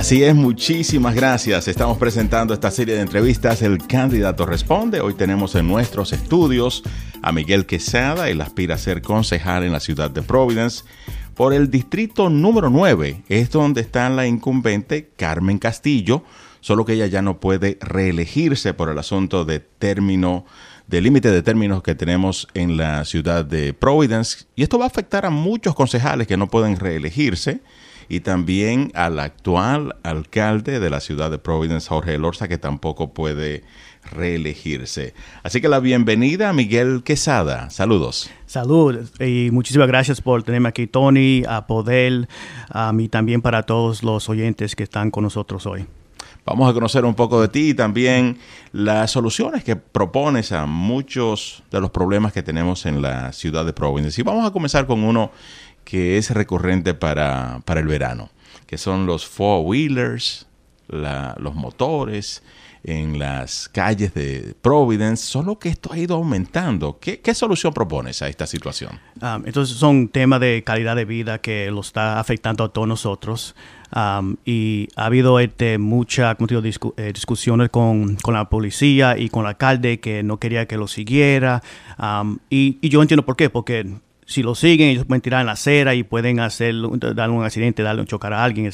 Así es, muchísimas gracias. Estamos presentando esta serie de entrevistas El Candidato Responde. Hoy tenemos en nuestros estudios a Miguel Quesada. Él aspira a ser concejal en la ciudad de Providence por el distrito número 9. Es donde está la incumbente Carmen Castillo, solo que ella ya no puede reelegirse por el asunto de término de límite de términos que tenemos en la ciudad de Providence. Y esto va a afectar a muchos concejales que no pueden reelegirse y también al actual alcalde de la ciudad de Providence, Jorge Elorza, que tampoco puede reelegirse. Así que la bienvenida a Miguel Quesada. Saludos. Salud y muchísimas gracias por tenerme aquí, Tony, a Poder, a mí también para todos los oyentes que están con nosotros hoy. Vamos a conocer un poco de ti y también las soluciones que propones a muchos de los problemas que tenemos en la ciudad de Providence. Y vamos a comenzar con uno que es recurrente para, el verano, que son los four-wheelers, los motores en las calles de Providence, solo que esto ha ido aumentando. ¿Qué, solución propones a esta situación? Um, entonces son temas de calidad de vida que lo está afectando a todos nosotros. Um, y ha habido este, muchas eh, discusiones con, la policía y con el alcalde que no quería que lo siguiera. Um, y, yo entiendo por qué, porque si lo siguen, ellos pueden tirar en la acera y pueden hacer, darle un accidente, darle un chocar a alguien.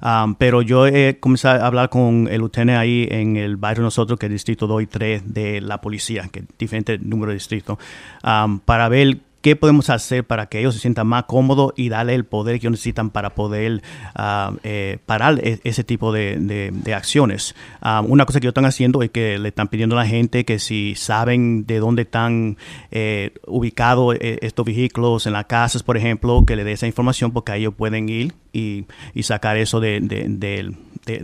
Um, pero yo he comenzado a hablar con el lieutenant ahí en el barrio nosotros, que es el distrito 2 y 3 de la policía, que es diferente número de distritos, um, para ver qué podemos hacer para que ellos se sientan más cómodos y darle el poder que ellos necesitan para poder ah, eh, parar e-, ese tipo de, acciones. Ah, una cosa que ellos están haciendo es que le están pidiendo a la gente que si saben de dónde están eh, ubicados eh, estos vehículos en las casas, por ejemplo, que le dé esa información porque ellos pueden ir y, sacar eso de,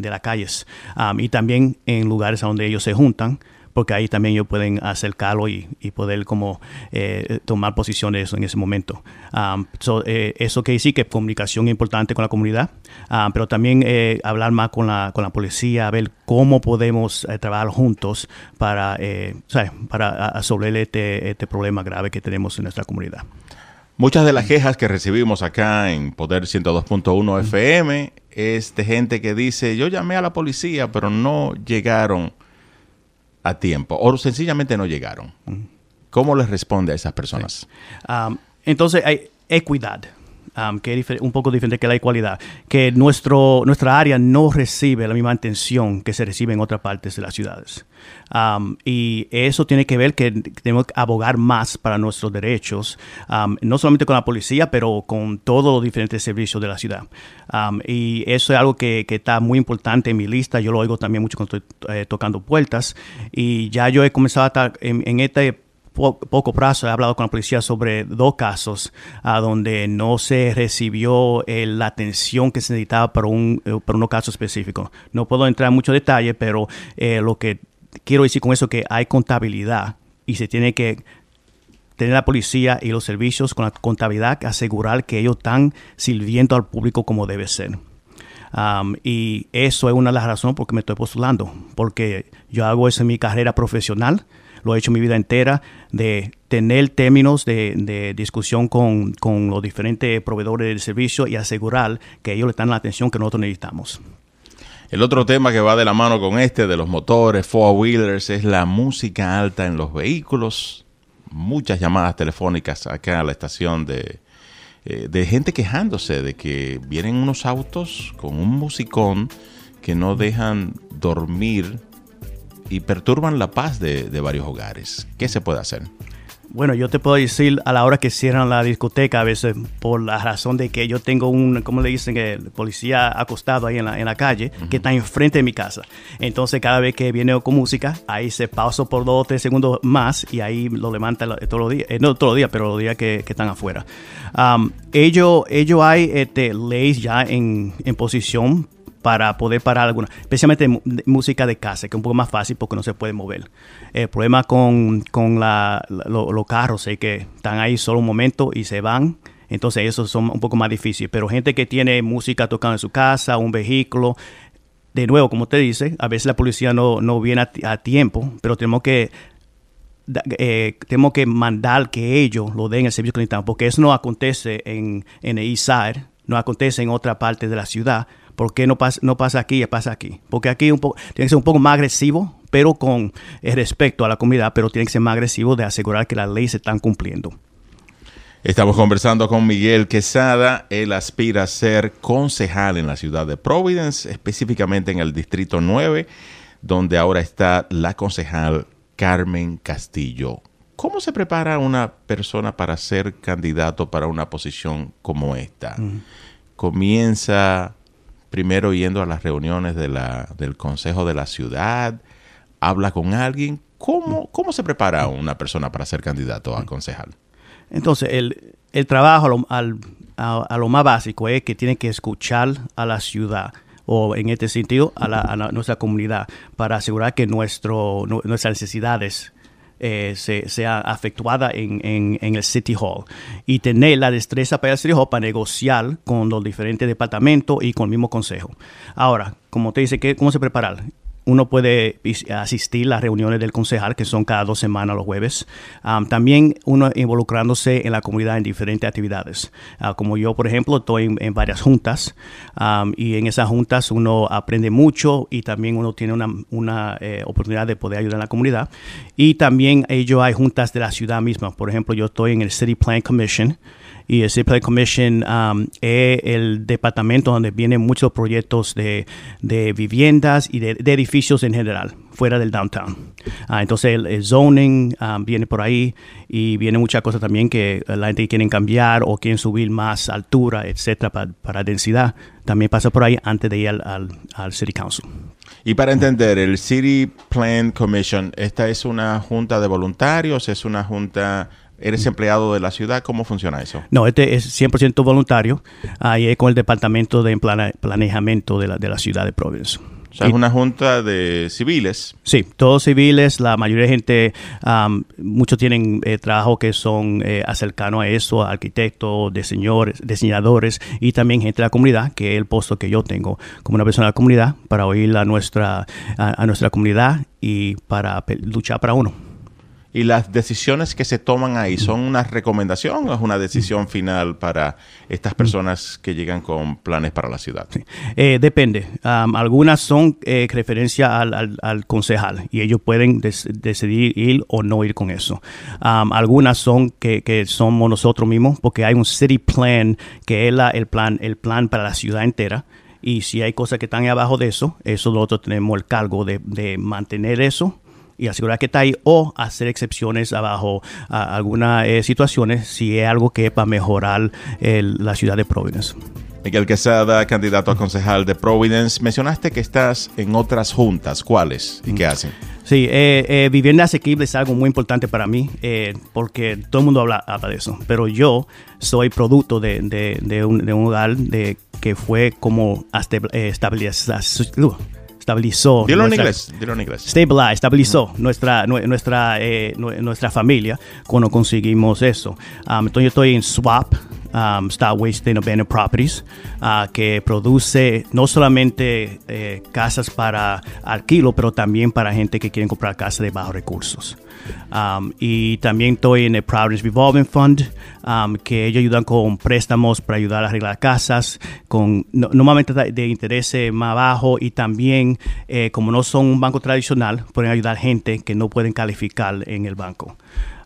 las calles. Ah, y también en lugares a donde ellos se juntan porque ahí también ellos pueden acercarlo y, y poder como eh, tomar posiciones en ese momento. Um, eh, eso que sí que comunicación importante con la comunidad, um, pero también eh, hablar más con la, con la policía, a ver cómo podemos trabajar juntos para, para resolver este, este problema grave que tenemos en nuestra comunidad. Muchas de las quejas que recibimos acá en Poder 102.1 FM es de gente que dice, yo llamé a la policía, pero no llegaron a tiempo o sencillamente no llegaron. ¿Cómo les responde a esas personas? Um, entonces hay equidad. Um, que es un poco diferente que la igualdad, que nuestro, nuestra área no recibe la misma atención que se recibe en otras partes de las ciudades. Um, y eso tiene que ver que tenemos que abogar más para nuestros derechos, um, no solamente con la policía, pero con todos los diferentes servicios de la ciudad. y eso es algo que, está muy importante en mi lista. Yo lo oigo también mucho cuando estoy eh, tocando puertas. Y ya yo he comenzado a estar en, en este poco plazo he hablado con la policía sobre dos casos a donde no se recibió eh, la atención que se necesitaba para un, eh, para caso específico. No puedo entrar en mucho detalle, pero eh, lo que quiero decir con eso es que hay contabilidad y se tiene que tener la policía y los servicios con la contabilidad, asegurar que ellos están sirviendo al público como debe ser. Y eso es una de las razones por que me estoy postulando, porque yo hago eso en mi carrera profesional lo he hecho mi vida entera, de tener términos de, discusión con, los diferentes proveedores del servicio y asegurar que ellos le dan la atención que nosotros necesitamos. El otro tema que va de la mano con este, de los motores, four-wheelers, es la música alta en los vehículos. Muchas llamadas telefónicas acá a la estación de, eh, de gente quejándose de que vienen unos autos con un musicón que no dejan dormir y perturban la paz de, varios hogares. ¿Qué se puede hacer? Bueno, yo te puedo decir a la hora que cierran la discoteca, a veces por la razón de que yo tengo un, como le dicen, el policía acostado ahí en la, en la calle, que está enfrente de mi casa. Entonces, cada vez que viene con música, ahí se pausa por dos o tres segundos más y ahí lo levanta todos los días, eh, no todos los días, pero los días que, están afuera. Um, ellos, ellos hay este, leyes ya en, en posición para poder parar alguna, especialmente música de casa, que es un poco más fácil porque no se puede mover. El problema con, con los carros es que están ahí solo un momento y se van. Entonces eso son un poco más difícil. Pero gente que tiene música tocando en su casa, un vehículo, de nuevo, como te dice, a veces la policía no, no viene a, tiempo, pero tenemos que eh, tenemos que mandar que ellos lo den el servicio que porque eso no acontece en, en el no acontece en otra parte de la ciudad, ¿por qué no pasa, no pasa aquí y pasa aquí? Porque aquí un poco, tiene que ser un poco más agresivo, pero con respecto a la comunidad, pero tiene que ser más agresivo de asegurar que las leyes se están cumpliendo. Estamos conversando con Miguel Quesada. Él aspira a ser concejal en la ciudad de Providence, específicamente en el Distrito 9, donde ahora está la concejal Carmen Castillo. ¿Cómo se prepara una persona para ser candidato para una posición como esta? Comienza primero yendo a las reuniones de la, del Consejo de la Ciudad, habla con alguien. ¿Cómo, ¿Cómo se prepara una persona para ser candidato a concejal? Entonces, el, el trabajo al, a, lo más básico es que tiene que escuchar a la ciudad o en este sentido a, la, a nuestra comunidad para asegurar que nuestro, nuestras necesidades eh, se, sea afectuada en, en, el City Hall y tener la destreza para el City Hall para negociar con los diferentes departamentos y con el mismo consejo. Ahora, como te dice, ¿cómo se preparar? Uno puede asistir a las reuniones del concejal, que son cada dos semanas los jueves. también uno involucrándose en la comunidad en diferentes actividades. Ah, como yo, por ejemplo, estoy en, varias juntas y en esas juntas uno aprende mucho y también uno tiene una, una eh, oportunidad de poder ayudar a la comunidad. Y también ellos hay juntas de la ciudad misma. Por ejemplo, yo estoy en el City Plan Commission y el City Plan Commission um, es el departamento donde vienen muchos proyectos de, de viviendas y de, edificios en general, fuera del downtown. Ah, entonces el, zoning um, viene por ahí y viene muchas cosas también que la gente quiere cambiar o quieren subir más altura, etcétera, para, para densidad. También pasa por ahí antes de ir al, al, al City Council. Y para entender, el City Plan Commission, ¿esta es una junta de voluntarios? ¿Es una junta ¿Eres empleado de la ciudad? ¿Cómo funciona eso? No, este es 100% voluntario. Ahí es con el departamento de planeamiento de la, de la ciudad de Providence. O sea, es una junta de civiles. Sí, todos civiles, la mayoría de gente, muchos tienen eh, trabajo que son eh, cercanos a eso, arquitectos, diseñadores, diseñadores y también gente de la comunidad, que es el puesto que yo tengo como una persona de la comunidad para oír a nuestra, a nuestra comunidad y para luchar para uno y las decisiones que se toman ahí son una recomendación o es una decisión final para estas personas que llegan con planes para la ciudad? Eh, depende. algunas son eh, referencia al, concejal y ellos pueden decidir ir o no ir con eso. algunas son que, somos nosotros mismos porque hay un city plan que es el, plan, el plan para la ciudad entera y si hay cosas que están abajo de eso, eso nosotros tenemos el cargo de, de mantener eso y asegurar que está ahí o hacer excepciones abajo a algunas eh, situaciones si es algo que es para mejorar la ciudad de Providence. Miguel Quesada, candidato a concejal de Providence, mencionaste que estás en otras juntas. ¿Cuáles y qué hacen? Sí, eh, eh, vivienda asequible es algo muy importante para mí porque todo el mundo habla, de eso, pero yo soy producto de, un, hogar de, que fue como hasta, estabilizó. Dilo en inglés. Dilo en inglés. estabilizó nuestra, nuestra, eh, nuestra familia cuando conseguimos eso. Um, entonces yo estoy en Swap, um, Star Waste Abandoned Properties, uh, que produce no solamente eh, casas para alquilo, pero también para gente que quiere comprar casas de bajos recursos. Um, y también estoy en el Providence Revolving Fund, um, que ellos ayudan con préstamos para ayudar a arreglar casas, con normalmente de interés más bajo y también, eh, como no son un banco tradicional, pueden ayudar gente que no pueden calificar en el banco.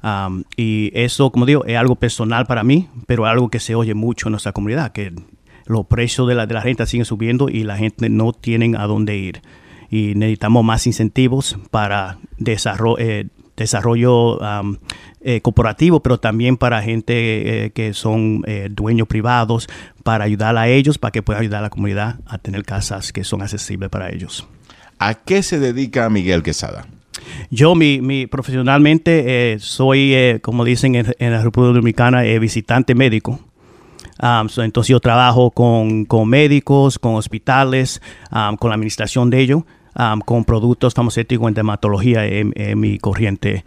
Um, y eso, como digo, es algo personal para mí, pero algo que se oye mucho en nuestra comunidad, que los precios de la, de la renta siguen subiendo y la gente no tiene a dónde ir. Y necesitamos más incentivos para desarrollo, eh, desarrollo eh, corporativo, pero también para gente eh, que son eh, dueños privados, para ayudar a ellos, para que puedan ayudar a la comunidad a tener casas que son accesibles para ellos. ¿A qué se dedica Miguel Quesada? Yo, mi, mi profesionalmente, soy, como dicen en, la República Dominicana, visitante médico. entonces yo trabajo con, con médicos, con hospitales, con la administración de ellos con productos farmacéuticos en dermatología en, mi corriente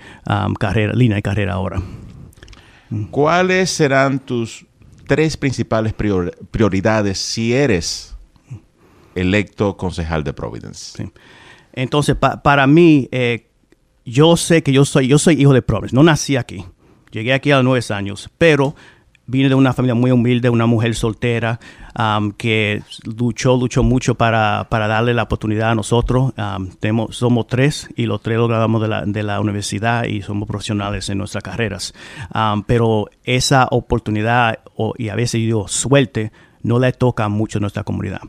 carrera, línea de carrera ahora. ¿Cuáles serán tus tres principales prioridades si eres electo concejal de Providence? Entonces, para mí, eh, yo sé que yo soy, yo soy hijo de Providence. No nací aquí. Llegué aquí a los nueve años, pero vine de una familia muy humilde, una mujer soltera um, que luchó, luchó mucho para, para, darle la oportunidad a nosotros. Um, tenemos, somos tres y los tres lo graduamos de la, de la universidad y somos profesionales en nuestras carreras. Um, pero esa oportunidad y a veces digo suerte no le toca mucho a nuestra comunidad.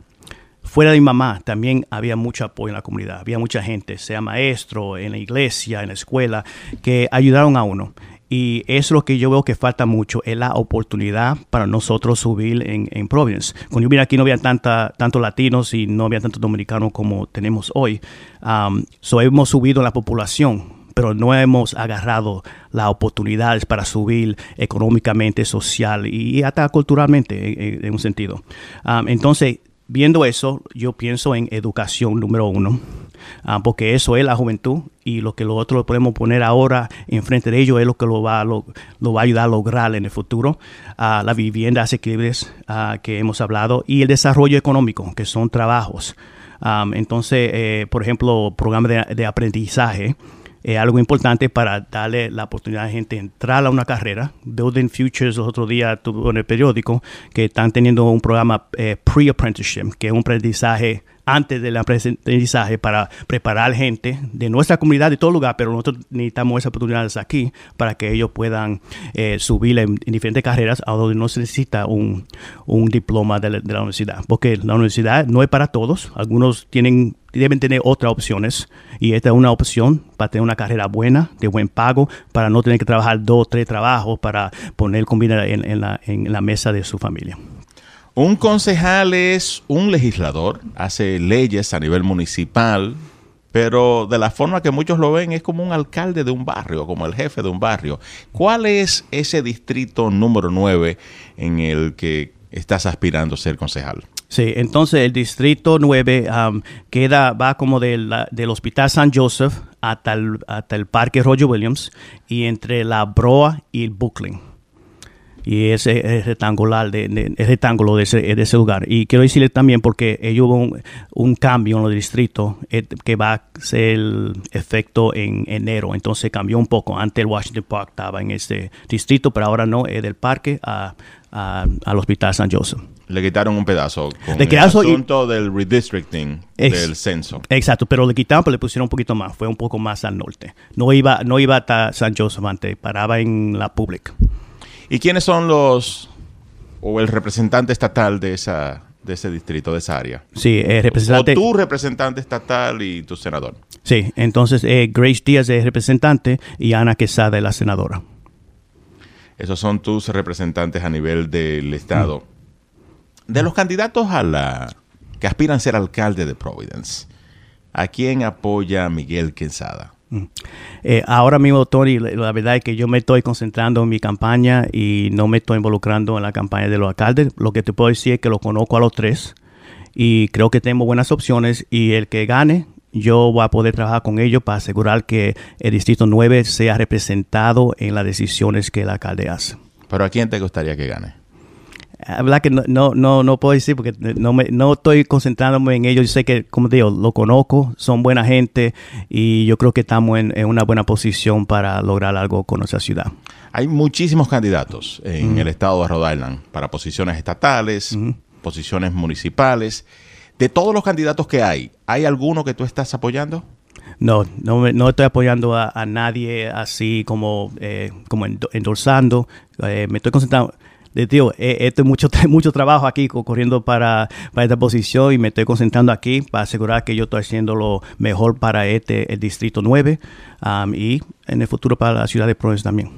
Fuera de mi mamá, también había mucho apoyo en la comunidad. Había mucha gente, sea maestro, en la iglesia, en la escuela, que ayudaron a uno. Y es lo que yo veo que falta mucho, es la oportunidad para nosotros subir en, en Providence. Cuando yo vine aquí no había tanta, tantos latinos y no había tantos dominicanos como tenemos hoy. Um, so hemos subido la población, pero no hemos agarrado las oportunidades para subir económicamente, social y hasta culturalmente en, en un sentido. Um, entonces, viendo eso, yo pienso en educación número uno, uh, porque eso es la juventud y lo que nosotros podemos poner ahora enfrente de ellos es lo que lo va, lo, va a ayudar a lograr en el futuro. Uh, la vivienda asequibles uh, que hemos hablado y el desarrollo económico, que son trabajos. Entonces, eh, por ejemplo, programas de, de aprendizaje es algo importante para darle la oportunidad a la gente de entrar a una carrera. Building Futures, los otros días tuvo en el periódico que están teniendo un programa eh, pre-apprenticeship, que es un aprendizaje antes del aprendizaje para preparar gente de nuestra comunidad, de todo lugar, pero nosotros necesitamos esas oportunidades aquí para que ellos puedan eh, subir en, en, diferentes carreras a donde no se necesita un, un diploma de la, de la, universidad, porque la universidad no es para todos, algunos tienen deben tener otras opciones y esta es una opción para tener una carrera buena, de buen pago, para no tener que trabajar dos o tres trabajos para poner comida en, en, la, en la mesa de su familia. Un concejal es un legislador, hace leyes a nivel municipal, pero de la forma que muchos lo ven es como un alcalde de un barrio, como el jefe de un barrio. ¿Cuál es ese distrito número 9 en el que estás aspirando a ser concejal? Sí, entonces el distrito 9 um, queda, va como del, del Hospital San Joseph hasta el, hasta el Parque Roger Williams y entre la Broa y el Brooklyn y ese es rectangular de, de, rectángulo de ese, de ese, lugar. Y quiero decirle también porque ellos hubo un, un, cambio en los distritos eh, que va a ser el efecto en enero. Entonces cambió un poco. Antes el Washington Park estaba en ese distrito, pero ahora no, es del parque a, a, al Hospital San Joseph. Le quitaron un pedazo con le el asunto y, del redistricting ex, del censo. Exacto, pero le quitaron, pero le pusieron un poquito más. Fue un poco más al norte. No iba, no iba hasta San Joseph antes, paraba en la Public. ¿Y quiénes son los o el representante estatal de esa de ese distrito, de esa área? Sí, el representante. O tu representante estatal y tu senador. Sí, entonces eh, Grace Díaz es representante y Ana Quesada es la senadora. Esos son tus representantes a nivel del estado. Mm. De los candidatos a la que aspiran a ser alcalde de Providence, ¿a quién apoya Miguel Quesada? Eh, ahora mismo, Tony, la verdad es que yo me estoy concentrando en mi campaña y no me estoy involucrando en la campaña de los alcaldes. Lo que te puedo decir es que los conozco a los tres y creo que tenemos buenas opciones y el que gane, yo voy a poder trabajar con ellos para asegurar que el Distrito 9 sea representado en las decisiones que el alcalde hace. ¿Pero a quién te gustaría que gane? Habla que no, no, no, no, puedo decir porque no, me, no estoy concentrándome en ellos. Yo sé que, como te digo, lo conozco, son buena gente y yo creo que estamos en, en una buena posición para lograr algo con nuestra ciudad. Hay muchísimos candidatos en mm. el estado de Rhode Island para posiciones estatales, mm. posiciones municipales. De todos los candidatos que hay, ¿hay alguno que tú estás apoyando? No, no, no estoy apoyando a, a nadie así como, eh, como endorsando. Eh, me estoy concentrando de tío, eh, esto es mucho, mucho trabajo aquí corriendo para, para esta posición y me estoy concentrando aquí para asegurar que yo estoy haciendo lo mejor para este, el Distrito 9 um, y en el futuro para la ciudad de Providence también.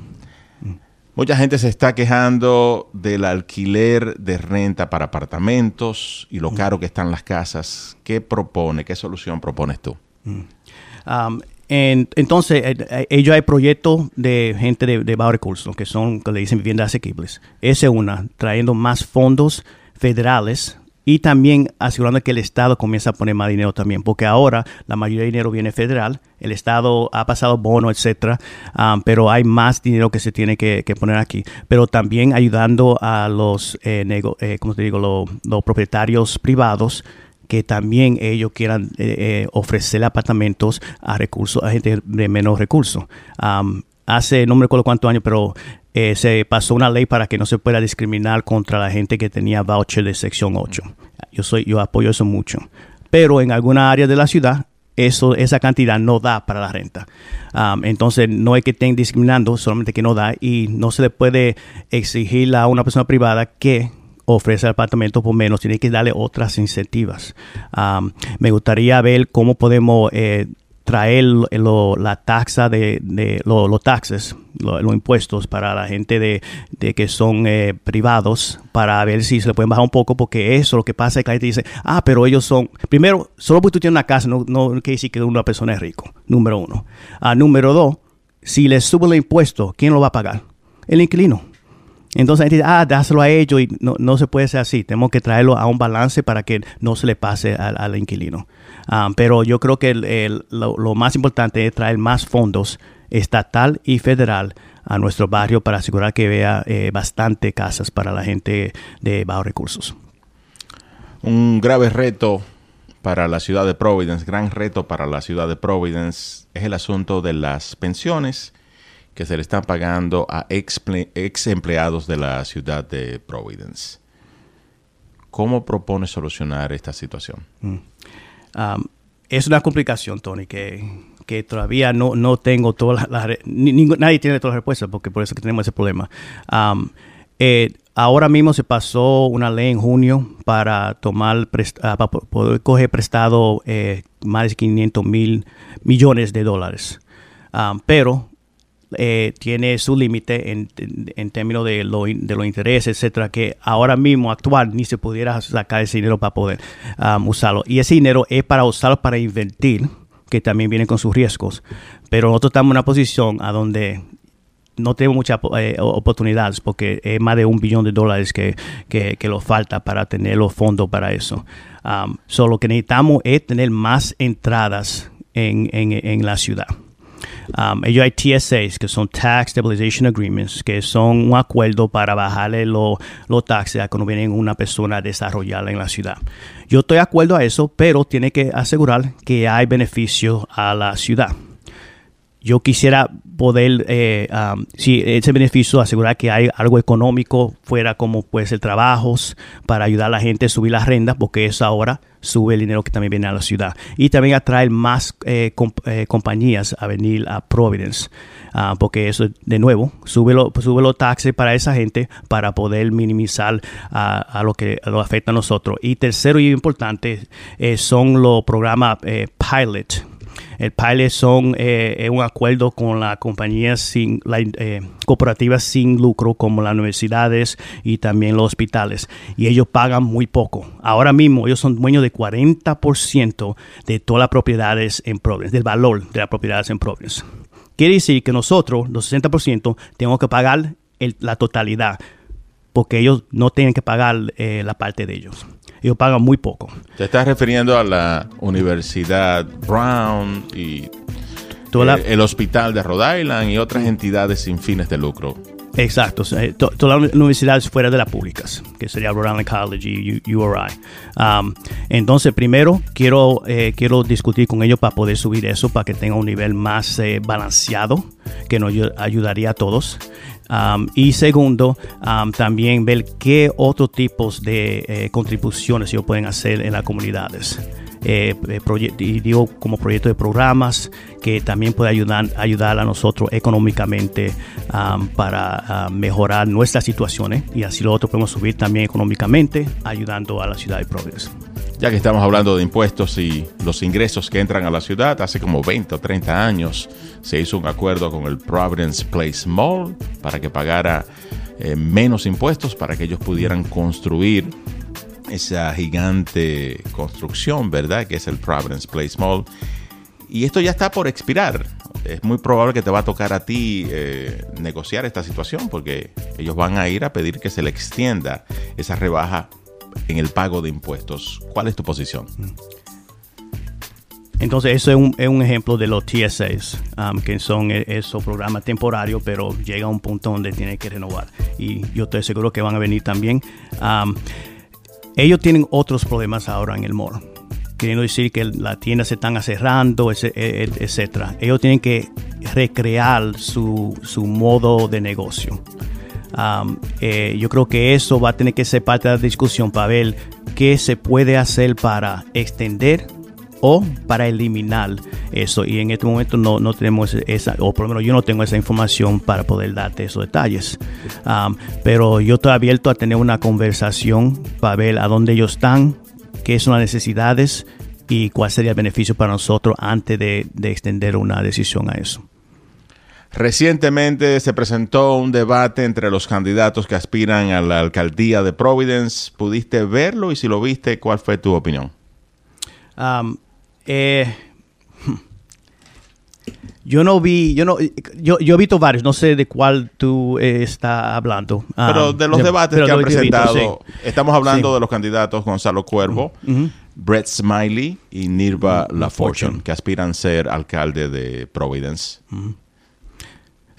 Mucha gente se está quejando del alquiler de renta para apartamentos y lo caro que están las casas. ¿Qué propone, qué solución propones tú? Um, en, entonces, eh, eh, ellos hay proyectos de gente de, de bajo recursos, que son, que le dicen viviendas asequibles. Esa es una, trayendo más fondos federales y también asegurando que el Estado comienza a poner más dinero también, porque ahora la mayoría de dinero viene federal, el Estado ha pasado bono, etcétera, um, pero hay más dinero que se tiene que, que, poner aquí. Pero también ayudando a los, eh, nego, eh, ¿cómo te digo?, los propietarios privados que también ellos quieran eh, eh, ofrecer apartamentos a recursos a gente de menos recursos. Hace no me recuerdo cuántos años, pero eh, se pasó una ley para que no se pueda discriminar contra la gente que tenía voucher de sección 8. Yo, soy, yo apoyo eso mucho. Pero en alguna área de la ciudad, eso, esa cantidad no da para la renta. Entonces, no es que estén discriminando, solamente que no da y no se le puede exigir a una persona privada que ofrece el apartamento por menos, tiene que darle otras incentivas. Me gustaría ver cómo podemos eh, traer la taxa de, los taxes, los impuestos para la gente de, que son eh, privados, para ver si se le pueden bajar un poco, porque eso lo que pasa es que la gente dice, ah, pero ellos son, primero, solo porque tú tienes una casa no, no quiere decir que una persona es rico, número uno. Ah, número dos, si le sube el impuesto, ¿quién lo va a pagar? El inquilino. Entonces la gente dice, ah, dáselo a ellos y no, no se puede ser así. Tenemos que traerlo a un balance para que no se le pase al inquilino. Ah, pero yo creo que lo, más importante es traer más fondos estatal y federal a nuestro barrio para asegurar que vea eh, bastante casas para la gente de bajos recursos. Un grave reto para la ciudad de Providence, gran reto para la ciudad de Providence es el asunto de las pensiones que se le están pagando a ex, empleados de la ciudad de Providence. ¿Cómo propone solucionar esta situación? Mm. Es una complicación, Tony, que, que todavía no, no tengo todas las... nadie tiene todas las respuestas porque por eso tenemos ese problema. Eh, ahora mismo se pasó una ley en junio para tomar, ah, para poder coger prestado eh, más de 500 mil millones de dólares. Pero eh, tiene su límite en, en, términos de, lo, de los intereses, etcétera, que ahora mismo actual ni se pudiera sacar ese dinero para poder um, usarlo. Y ese dinero es para usarlo para invertir, que también viene con sus riesgos. Pero nosotros estamos en una posición a donde no tenemos muchas eh, oportunidades porque es más de un billón de dólares que, que, que nos falta para tener los fondos para eso. Um, solo lo que necesitamos es tener más entradas en, en, en la ciudad. Um, ellos hay TSAs, que son Tax Stabilization Agreements, que son un acuerdo para bajarle los taxes a cuando viene una persona a desarrollarla en la ciudad. Yo estoy de acuerdo a eso, pero tiene que asegurar que hay beneficio a la ciudad yo quisiera poder, eh, um, si ese beneficio, asegurar que hay algo económico fuera como puede ser trabajos para ayudar a la gente a subir las rentas, porque eso ahora sube el dinero que también viene a la ciudad. Y también atraer más eh, eh, compañías a venir a Providence, uh, porque eso, de nuevo, sube, sube los taxes para esa gente para poder minimizar a lo que lo afecta a nosotros. Y tercero y importante son los programas pilot el pilot son eh, un acuerdo con la compañía sin, la, eh, cooperativas sin lucro como las universidades y también los hospitales y ellos pagan muy poco. Ahora mismo ellos son dueños de 40% de todas las propiedades en Providence, del valor de las propiedades en Providence. Quiere decir que nosotros, los 60%, tenemos que pagar la totalidad porque ellos no tienen que pagar eh, la parte de ellos ellos pagan muy poco. Te estás refiriendo a la Universidad Brown y eh, el Hospital de Rhode Island y otras entidades sin fines de lucro. Exacto, eh, todas las universidades fuera de las públicas, que sería Rhode Island College y URI. Um, entonces, primero quiero, eh, quiero discutir con ellos para poder subir eso, para que tenga un nivel más balanceado, que nos ayudaría a todos. Um, y segundo, um, también ver qué otros tipos de eh, contribuciones ellos pueden hacer en las comunidades. Eh, eh y digo como proyecto de programas que también puede ayudar, ayudar a nosotros económicamente um, para mejorar nuestras situaciones y así lo otro podemos subir también económicamente ayudando a la ciudad de Providence. Ya que estamos hablando de impuestos y los ingresos que entran a la ciudad, hace como 20 o 30 años se hizo un acuerdo con el Providence Place Mall para que pagara eh, menos impuestos para que ellos pudieran construir esa gigante construcción, ¿verdad? Que es el Providence Place Mall. Y esto ya está por expirar. Es muy probable que te va a tocar a ti eh, negociar esta situación porque ellos van a ir a pedir que se le extienda esa rebaja en el pago de impuestos. ¿Cuál es tu posición? Entonces, eso es un, ejemplo de los TSAs, um, que son e, esos programas temporarios, pero llega a un punto donde tiene que renovar. Y yo estoy seguro que van a venir también. Um, ellos tienen otros problemas ahora en el mall queriendo decir que las tiendas se están cerrando, e, e, etcétera. Ellos tienen que recrear su modo de negocio. Um, yo creo que eso va a tener que ser parte de la discusión para ver qué se puede hacer para extender o para eliminar eso. Y en este momento no, no tenemos esa, o por lo menos yo no tengo esa información para poder darte esos detalles. Pero yo estoy abierto a tener una conversación para ver a dónde ellos están, qué son las necesidades y cuál sería el beneficio para nosotros antes de extender una decisión a eso. Recientemente se presentó un debate entre los candidatos que aspiran a la alcaldía de Providence. ¿Pudiste verlo? Y si lo viste, ¿cuál fue tu opinión? Um, eh, yo no vi, yo no, yo, yo he visto varios, no sé de cuál tú eh, estás hablando. Um, Pero de los de- debates que han visto, presentado, sí. estamos hablando Sí. de los candidatos Gonzalo Cuervo, Brett Smiley y Nirva LaFortune, que aspiran a ser alcalde de Providence.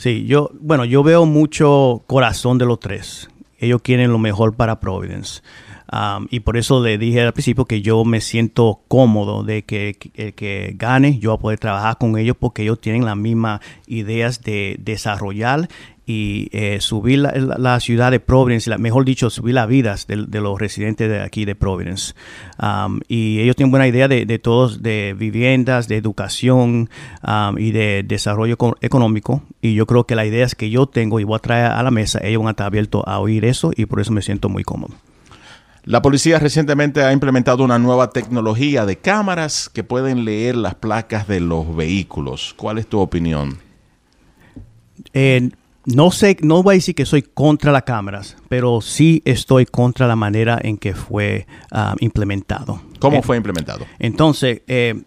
Sí, yo, bueno, yo veo mucho corazón de los tres. Ellos quieren lo mejor para Providence. Um, y por eso le dije al principio que yo me siento cómodo de que el que gane, yo voy a poder trabajar con ellos porque ellos tienen las mismas ideas de desarrollar y eh, subir la, la- ciudad de Providence, mejor dicho, subir las vidas de, los residentes de aquí de Providence. Um, y ellos tienen buena idea de, todos, de viviendas, de educación y de desarrollo eco- económico. Y yo creo que las ideas que yo tengo y voy a traer a la mesa, ellos van a estar abiertos a oír eso y por eso me siento muy cómodo. La policía recientemente ha implementado una nueva tecnología de cámaras que pueden leer las placas de los vehículos. ¿Cuál es tu opinión? Eh, no sé, no voy a decir que soy contra las cámaras, pero sí estoy contra la manera en que fue ah, implementado. ¿Cómo Eh, fue implementado? Entonces, eh,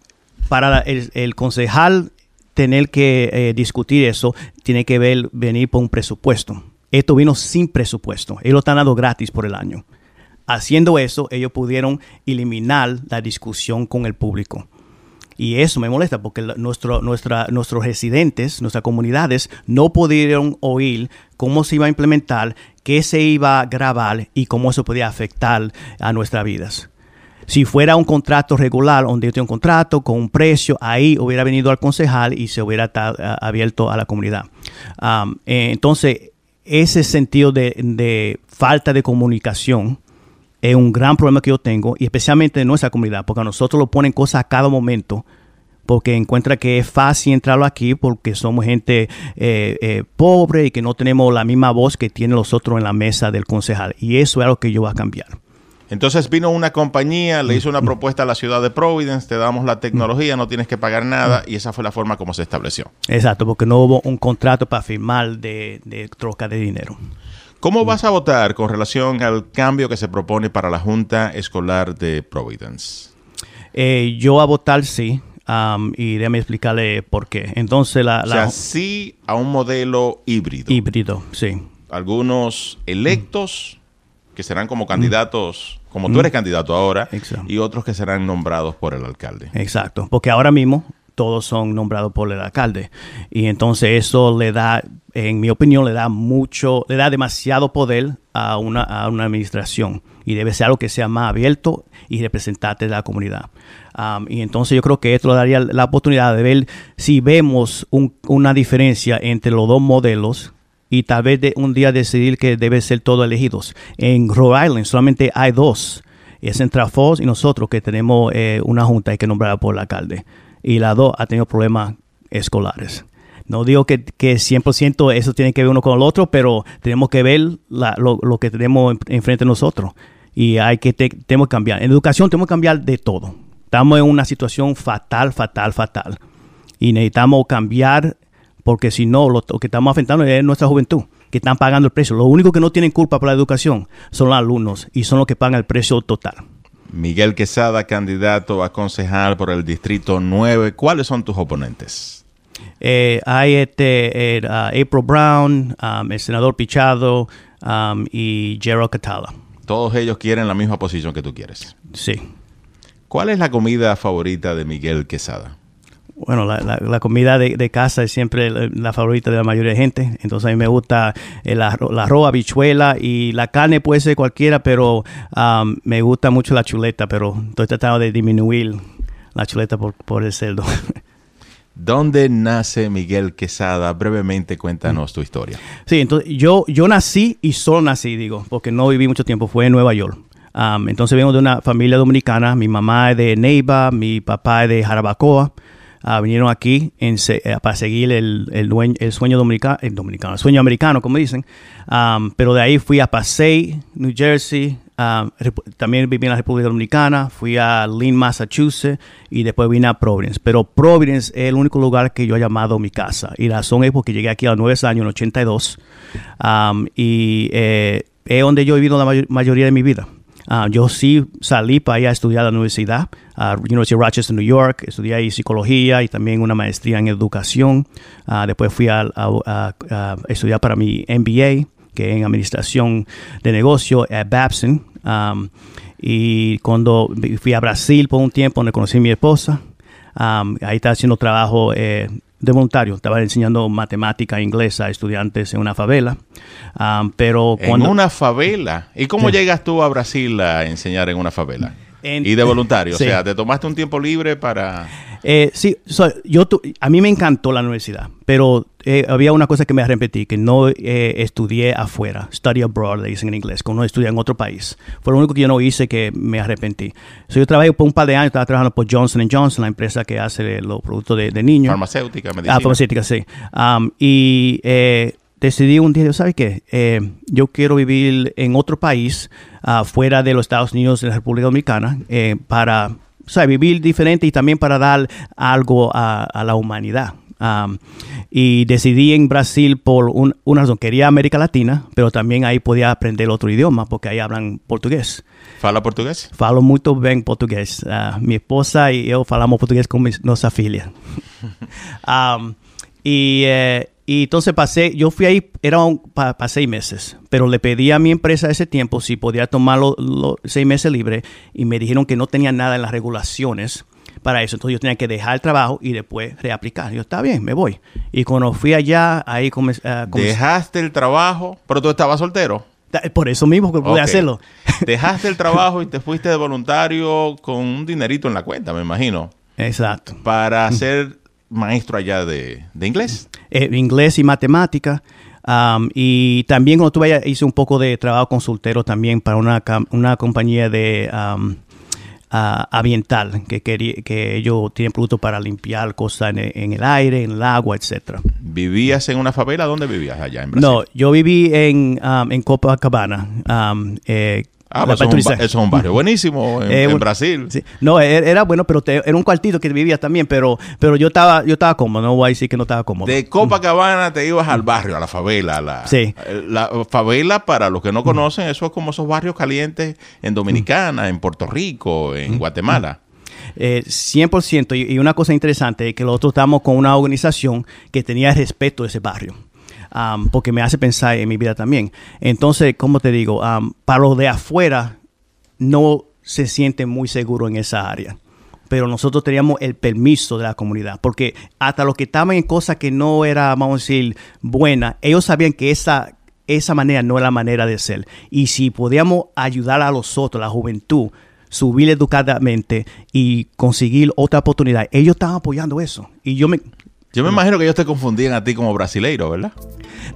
para el concejal tener que eh, discutir eso, tiene que ver, venir por un presupuesto. Esto vino sin presupuesto. Ellos lo están dando gratis por el año. Haciendo eso, ellos pudieron eliminar la discusión con el público. Y eso me molesta porque nuestros residentes, nuestras comunidades, no pudieron oír cómo se iba a implementar, qué se iba a grabar y cómo eso podía afectar a nuestras vidas. Si fuera un contrato regular, donde yo tengo un contrato con un precio, ahí hubiera venido al concejal y se hubiera abierto a la comunidad. Eh, entonces, ese sentido de falta de comunicación es un gran problema que yo tengo, y especialmente en nuestra comunidad, porque a nosotros lo ponen cosas a cada momento, porque encuentra que es fácil entrarlo aquí porque somos gente eh, eh, pobre y que no tenemos la misma voz que tienen los otros en la mesa del concejal. Y eso es algo que yo voy a cambiar. Entonces vino una compañía, le hizo una propuesta a la ciudad de Providence, te damos la tecnología, no tienes que pagar nada y esa fue la forma como se estableció. Exacto, porque no hubo un contrato para firmar de, de troca de dinero. ¿Cómo vas a votar con relación al cambio que se propone para la Junta Escolar de Providence? Eh, yo voy a votar sí, um, y déjame explicarle por qué. Entonces, la, O la sea, sí a un modelo híbrido. híbrido, sí. Algunos electos que serán como candidatos, como tú eres candidato ahora, Exacto. y otros que serán nombrados por el alcalde. Exacto, porque ahora mismo todos son nombrados por el alcalde y entonces eso le da, en mi opinión, le da mucho, le da demasiado poder a una, a una administración y debe ser algo que sea más abierto y representante de la comunidad. Y entonces yo creo que esto le daría la oportunidad de ver si vemos un- una diferencia entre los dos modelos y tal vez de un día decidir que debe ser todos elegidos. En Rhode Island solamente hay dos. Es entre Falls y nosotros que tenemos eh, una junta que nombrada por el alcalde. Y la dos ha tenido problemas escolares. No digo que, que 100% eso tiene que ver uno con el otro, pero tenemos que ver lo, lo que tenemos en- enfrente de nosotros. Y hay que te- tenemos que cambiar. En educación tenemos que cambiar de todo. Estamos en una situación fatal, fatal, fatal. Y necesitamos cambiar porque si no, lo, lo que estamos afectando es nuestra juventud, que están pagando el precio. Lo único que no tienen culpa por la educación son los alumnos y son los que pagan el precio total. Miguel Quesada, candidato a concejal por el Distrito 9. ¿Cuáles son tus oponentes? Eh, hay este, uh, April Brown, um, el senador Pichado um, y Gerald Catala. Todos ellos quieren la misma posición que tú quieres. Sí. ¿Cuál es la comida favorita de Miguel Quesada? Bueno, la, la- la comida de, de casa es siempre la, la favorita de la mayoría de gente. Entonces a mí me gusta el arro- la arroz, habichuela y la carne puede ser cualquiera, pero um, me gusta mucho la chuleta, pero estoy tratando de disminuir la chuleta por, por el cerdo. ¿Dónde nace Miguel Quesada? Brevemente cuéntanos tu historia. Sí, entonces yo, yo nací y solo nací, digo, porque no viví mucho tiempo, fue en Nueva York. Um, entonces vengo de una familia dominicana, mi mamá es de Neiva, mi papá es de Jarabacoa. Uh, vinieron aquí en, eh, para seguir el, sueño dominicano, el sueño americano, como dicen. Um, pero de ahí fui a Passaic, New Jersey, Um, también viví en la República Dominicana, fui a Lynn, Massachusetts y después vine a Providence. Pero Providence es el único lugar que yo he llamado mi casa. Y la razón es porque llegué aquí a los nueve años, en 82. Um, y eh, es donde yo he vivido la mayoría de mi vida. Uh, yo sí salí para ir a estudiar a la universidad, a University of Rochester, New York. Estudié ahí psicología y también una maestría en educación. Uh, después fui a, a, estudiar para mi MBA, que es en administración de negocio, a Babson. Um, y cuando fui a Brasil por un tiempo, donde conocí a mi esposa, um, ahí estaba haciendo trabajo eh, de voluntario. Estaba enseñando matemática e inglés a estudiantes en una favela. Um, pero cuando, ¿En una favela? ¿Y cómo llegas tú a Brasil a enseñar en una favela? y de voluntario, o sea, te tomaste un tiempo libre para... Eh, sí, yo a mí me encantó la universidad, pero eh, había una cosa que me arrepentí, que no eh, estudié afuera, study abroad, le dicen en inglés, que uno estudia en otro país. Fue lo único que yo no hice que me arrepentí. yo trabajé por un par de años, estaba trabajando por Johnson Johnson, la empresa que hace los productos de, niños. Farmacéutica, medicina. Ah, farmacéutica, sí. Um, y decidí un día, ¿sabes qué? Eh, yo quiero vivir en otro país, uh, fuera de los Estados Unidos, de la República Dominicana, eh, para o vivir diferente y también para dar algo a, la humanidad. Um, y decidí en Brasil por una razón. Quería América Latina, pero también ahí podía aprender otro idioma, porque ahí hablan portugués. ¿Fala portugués? Falo muy bien portugués. Uh, mi esposa y yo falamos portugués con nuestra familia. um, y eh, y entonces pasé, yo fui ahí, era para seis meses, pero le pedí a mi empresa ese tiempo si podía tomar los seis meses libre y me dijeron que no tenía nada en las regulaciones para eso. Entonces yo tenía que dejar el trabajo y después reaplicar. Yo, está bien, me voy. Y cuando fui allá, ahí comencé... ¿Dejaste el trabajo? Pero tú estabas soltero. Por eso mismo que pude hacerlo. Dejaste el trabajo y te fuiste de voluntario con un dinerito en la cuenta, me imagino. Exacto. Para hacer maestro allá de, inglés. Eh, inglés y matemática. Um, y también cuando estuve allá hice un poco de trabajo consultero también para una, una compañía de um, ambiental que, que ellos tienen productos para limpiar cosas en, el aire, en el agua, etcétera. ¿Vivías en una favela? ¿Dónde vivías allá en Brasil? No, yo viví en, um, en Copacabana. Eh, Ah, pues eso, es un, barrio buenísimo en, eh, Brasil. No, e, era, bueno, pero era un cuartito que vivía también, pero, pero yo estaba, yo estaba cómodo, no voy a decir que no estaba cómodo. De Copacabana te ibas al barrio, a la favela. A la, sí. La favela, para los que no conocen, eso es como esos barrios calientes en Dominicana, en Puerto Rico, en Guatemala. Eh, 100%. Y, y, una cosa interesante es que nosotros estamos con una organización que tenía respeto de ese barrio porque me hace pensar en mi vida también. Entonces, como te digo, para los de afuera no se sienten muy seguros en esa área. Pero nosotros teníamos el permiso de la comunidad, porque hasta los que estaban en cosas que no era, vamos a decir, buena, ellos sabían que esa, esa manera no era la manera de ser. Y si podíamos ayudar a los otros, la juventud, subir educadamente y conseguir otra oportunidad, ellos estaban apoyando eso. Y yo me, yo me imagino que ellos te confundían a ti como brasileiro, ¿verdad?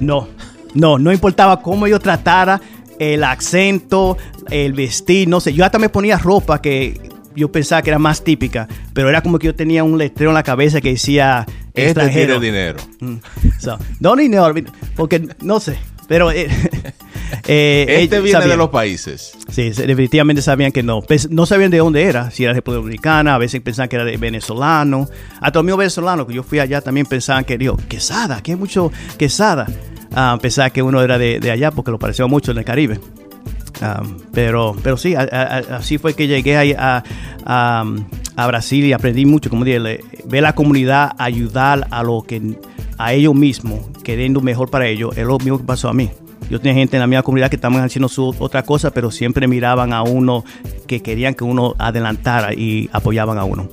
No, no, no importaba cómo yo tratara, el acento, el vestir, no sé. Yo hasta me ponía ropa que yo pensaba que era más típica, pero era como que yo tenía un letrero en la cabeza que decía este extranjero. Tiene dinero. Mm. So, no dinero, porque no sé, pero eh, eh, este viene de los países. Sí, definitivamente sabían que no. No sabían de dónde era, si era de República Dominicana, a veces pensaban que era de venezolano. Hasta los míos venezolanos, que yo fui allá, también pensaban que, digo, quesada, que hay mucho quesada. Uh, pensaba que uno era de, allá porque lo pareció mucho en el Caribe. pero, pero sí, así fue que llegué a, a, Brasil y aprendí mucho, como dije, ver la comunidad ayudar a lo que a ellos mismos, queriendo mejor para ellos, es lo mismo que pasó a mí. Yo tenía gente en la misma comunidad que estaban haciendo su otra cosa, pero siempre miraban a uno que querían que uno adelantara y apoyaban a uno.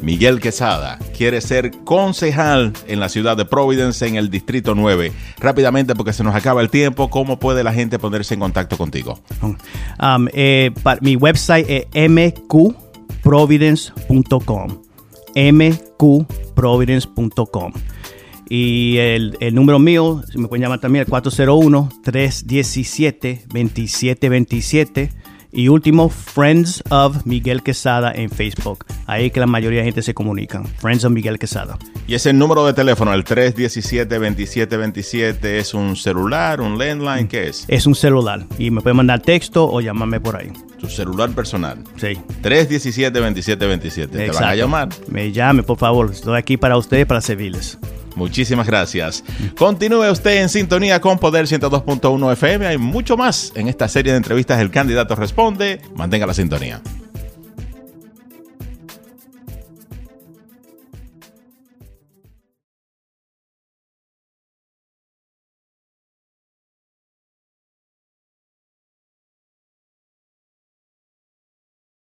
Miguel Quesada quiere ser concejal en la ciudad de Providence, en el Distrito 9. Rápidamente, porque se nos acaba el tiempo, ¿cómo puede la gente ponerse en contacto contigo? Um, eh, mi website es mqprovidence.com mqprovidence.com. Y el, el, número mío, me pueden llamar también, el 401-317-2727. Y último, Friends of Miguel Quesada en Facebook. Ahí que la mayoría de gente se comunica. Friends of Miguel Quesada. Y ese número de teléfono, el 317-2727, ¿es un celular, un landline? ¿Qué es? Es un celular. Y me puede mandar texto o llamarme por ahí. Tu celular personal. Sí. 317-2727. ¿Te van a llamar? Me llame, por favor. Estoy aquí para ustedes, para servirles. Muchísimas gracias. Continúe usted en sintonía con Poder 102.1 FM. Hay mucho más en esta serie de entrevistas El Candidato Responde. Mantenga la sintonía.